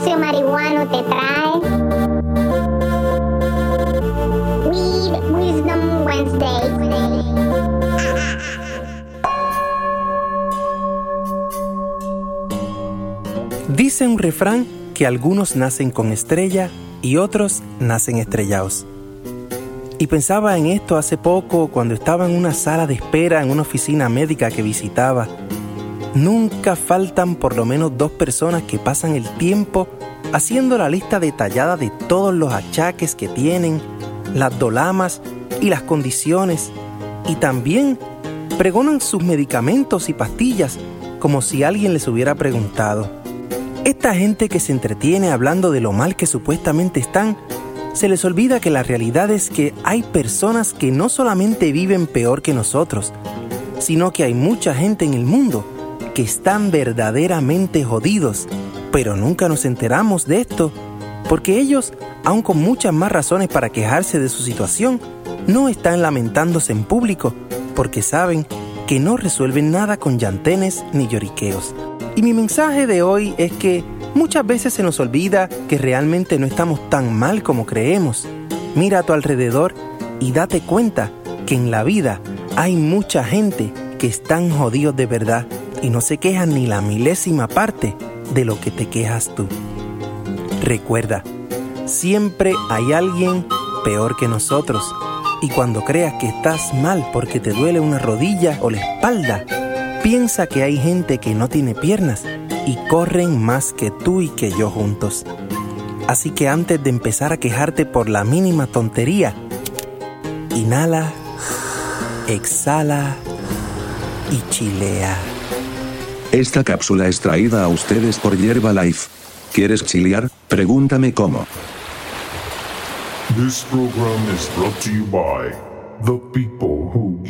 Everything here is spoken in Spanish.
espacio marihuano te trae Weed Wisdom Wednesday. Dice un refrán que algunos nacen con estrella y otros nacen estrellados. Y pensaba en esto hace poco cuando estaba en una sala de espera en una oficina médica que visitaba. Nunca faltan por lo menos dos personas que pasan el tiempo haciendo la lista detallada de todos los achaques que tienen, las dolamas y las condiciones. Y también pregonan sus medicamentos y pastillas como si alguien les hubiera preguntado. Esta gente que se entretiene hablando de lo mal que supuestamente están, se les olvida que la realidad es que hay personas que no solamente viven peor que nosotros, sino que hay mucha gente en el mundo que están verdaderamente jodidos, pero nunca nos enteramos de esto, porque ellos, aun con muchas más razones para quejarse de su situación, no están lamentándose en público, porque saben que no resuelven nada con llantenes ni lloriqueos. Y mi mensaje de hoy es que muchas veces se nos olvida que realmente no estamos tan mal como creemos. Mira a tu alrededor y date cuenta que en la vida hay mucha gente que están jodidos de verdad y no se quejan ni la milésima parte de lo que te quejas tú. Recuerda, siempre hay alguien peor que nosotros y cuando creas que estás mal porque te duele una rodilla o la espalda, Piensa que hay gente que no tiene piernas y corren más que tú y que yo juntos. Así que antes de empezar a quejarte por la mínima tontería, inhala, exhala y chilea. Esta cápsula es traída a ustedes por Yerba Life. ¿Quieres chilear? Pregúntame cómo. The people who.